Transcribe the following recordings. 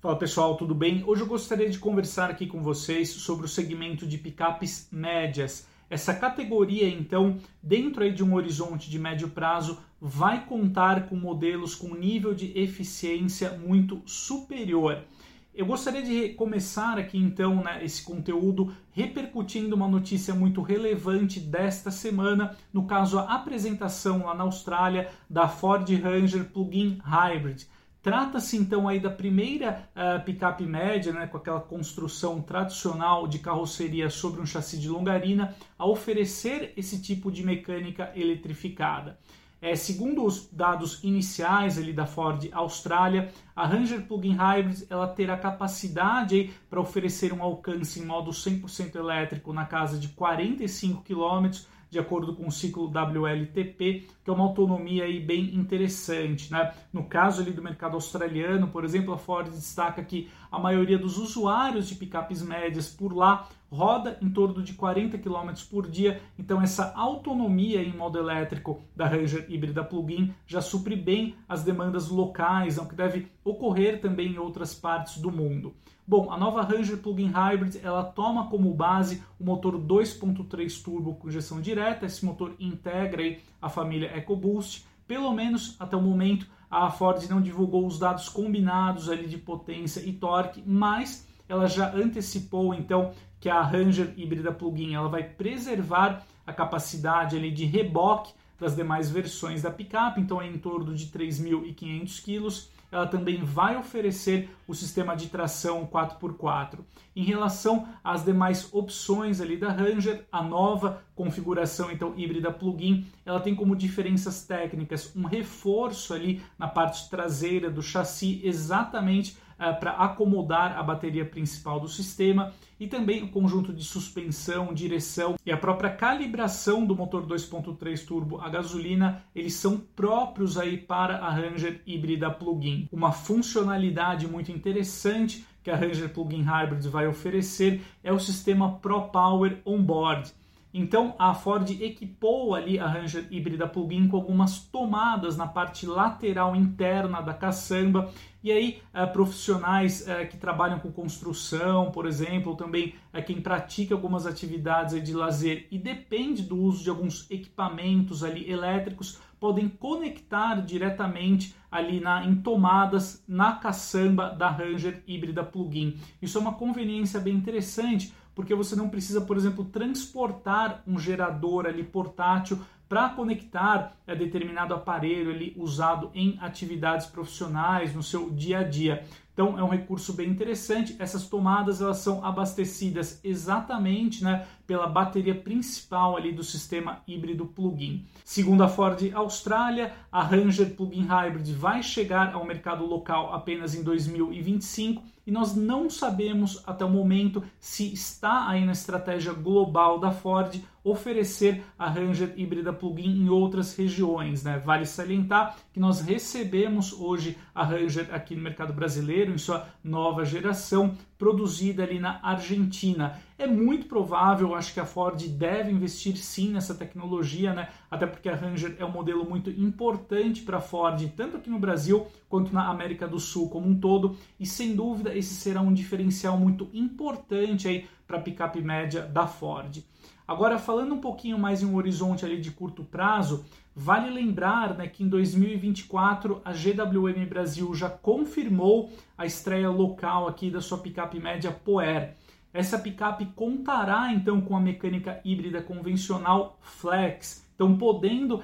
Fala pessoal, tudo bem? Hoje eu gostaria de conversar aqui com vocês sobre o segmento de picapes médias. Essa categoria, então, dentro aí de um horizonte de médio prazo, vai contar com modelos com nível de eficiência muito superior. Eu gostaria de começar aqui então né, esse conteúdo repercutindo uma notícia muito relevante desta semana, no caso a apresentação lá na Austrália da Ford Ranger Plug-in Hybrid. Trata-se então aí da primeira uh, picape média, né, com aquela construção tradicional de carroceria sobre um chassi de longarina, a oferecer esse tipo de mecânica eletrificada. É, segundo os dados iniciais ali da Ford Austrália, a Ranger Plug-in Hybrid ela terá capacidade para oferecer um alcance em modo 100% elétrico na casa de 45 km de acordo com o ciclo WLTP, que é uma autonomia aí bem interessante. Né? No caso ali do mercado australiano, por exemplo, a Ford destaca que a maioria dos usuários de picapes médias por lá roda em torno de 40 km por dia, então essa autonomia em modo elétrico da Ranger híbrida plug-in já supre bem as demandas locais, o que deve ocorrer também em outras partes do mundo. Bom, a nova Ranger Plug-in Hybrid ela toma como base o motor 2.3 turbo com injeção direta. Esse motor integra a família EcoBoost. Pelo menos até o momento a Ford não divulgou os dados combinados ali de potência e torque, mas ela já antecipou então que a Ranger híbrida plug-in ela vai preservar a capacidade ali de reboque das demais versões da picape, então é em torno de 3.500 quilos ela também vai oferecer o sistema de tração 4x4. Em relação às demais opções ali da Ranger, a nova configuração então híbrida plug-in, ela tem como diferenças técnicas um reforço ali na parte traseira do chassi exatamente para acomodar a bateria principal do sistema e também o conjunto de suspensão, direção e a própria calibração do motor 2.3 turbo a gasolina, eles são próprios aí para a Ranger híbrida plug-in. Uma funcionalidade muito interessante que a Ranger Plug-in Hybrid vai oferecer é o sistema Pro Power Onboard. Então a Ford equipou ali a Ranger híbrida plug-in com algumas tomadas na parte lateral interna da caçamba e aí eh, profissionais eh, que trabalham com construção, por exemplo, ou também eh, quem pratica algumas atividades de lazer e depende do uso de alguns equipamentos ali elétricos podem conectar diretamente ali na, em tomadas na caçamba da Ranger híbrida plug-in. Isso é uma conveniência bem interessante porque você não precisa, por exemplo, transportar um gerador ali portátil para conectar a determinado aparelho ali usado em atividades profissionais no seu dia a dia. Então é um recurso bem interessante. Essas tomadas elas são abastecidas exatamente né, pela bateria principal ali do sistema híbrido plug-in. Segundo a Ford Austrália, a Ranger Plug-in Hybrid vai chegar ao mercado local apenas em 2025 e nós não sabemos até o momento se está aí na estratégia global da Ford oferecer a Ranger híbrida plug-in em outras regiões. Né? Vale salientar que nós recebemos hoje a Ranger aqui no mercado brasileiro em sua nova geração, produzida ali na Argentina. É muito provável, acho que a Ford deve investir sim nessa tecnologia, né? Até porque a Ranger é um modelo muito importante para a Ford, tanto aqui no Brasil quanto na América do Sul como um todo, e sem dúvida esse será um diferencial muito importante aí para a picape média da Ford. Agora, falando um pouquinho mais em um horizonte ali de curto prazo, vale lembrar né, que em 2024 a GWM Brasil já confirmou a estreia local aqui da sua picape média Poer. Essa picape contará então com a mecânica híbrida convencional Flex, então podendo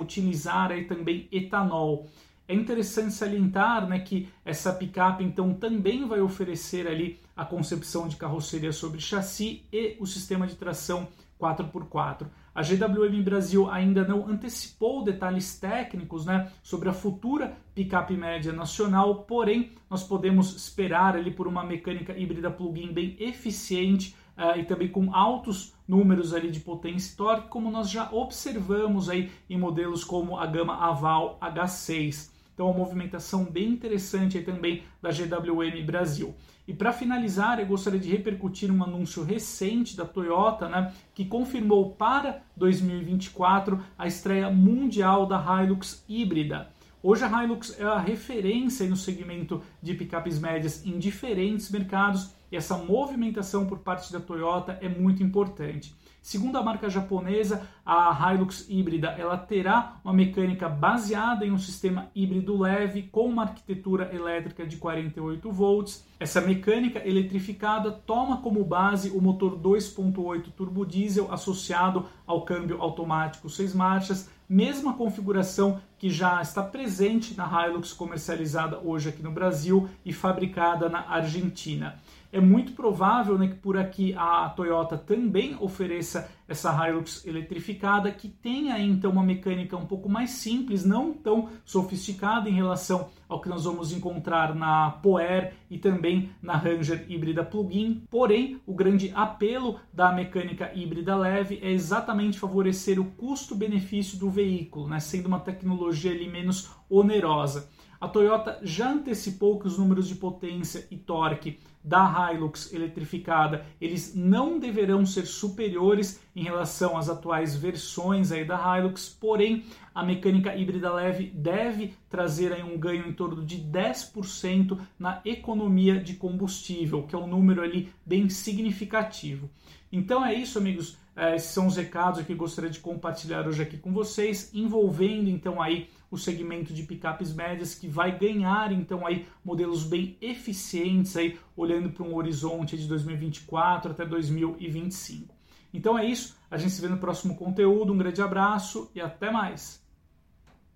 utilizar aí também etanol. É interessante salientar né, que essa picape então também vai oferecer ali a concepção de carroceria sobre chassi e o sistema de tração 4x4. A GWM Brasil ainda não antecipou detalhes técnicos né, sobre a futura picape média nacional, porém nós podemos esperar ali por uma mecânica híbrida plug-in bem eficiente uh, e também com altos números ali de potência e torque, como nós já observamos aí em modelos como a gama Aval H6. Então, uma movimentação bem interessante também da GWM Brasil. E para finalizar, eu gostaria de repercutir um anúncio recente da Toyota, né, que confirmou para 2024 a estreia mundial da Hilux híbrida. Hoje a Hilux é a referência no segmento de picapes médias em diferentes mercados essa movimentação por parte da Toyota é muito importante. Segundo a marca japonesa, a Hilux híbrida ela terá uma mecânica baseada em um sistema híbrido leve com uma arquitetura elétrica de 48 volts. Essa mecânica eletrificada toma como base o motor 2.8 turbo diesel associado ao câmbio automático 6 marchas, mesma configuração que já está presente na Hilux comercializada hoje aqui no Brasil e fabricada na Argentina é muito provável né, que por aqui a Toyota também ofereça essa Hilux eletrificada, que tenha então uma mecânica um pouco mais simples, não tão sofisticada em relação ao que nós vamos encontrar na Poer e também na Ranger híbrida plug-in. Porém, o grande apelo da mecânica híbrida leve é exatamente favorecer o custo-benefício do veículo, né, sendo uma tecnologia ali menos onerosa. A Toyota já antecipou que os números de potência e torque da Hilux eletrificada, eles não deverão ser superiores em relação às atuais versões aí da Hilux, porém a mecânica híbrida leve deve trazer aí um ganho em torno de 10% na economia de combustível, que é um número ali bem significativo. Então é isso, amigos. É, esses são os recados que gostaria de compartilhar hoje aqui com vocês, envolvendo então aí o segmento de picapes médias que vai ganhar então aí modelos bem eficientes aí olhando para um horizonte de 2024 até 2025. Então é isso, a gente se vê no próximo conteúdo, um grande abraço e até mais.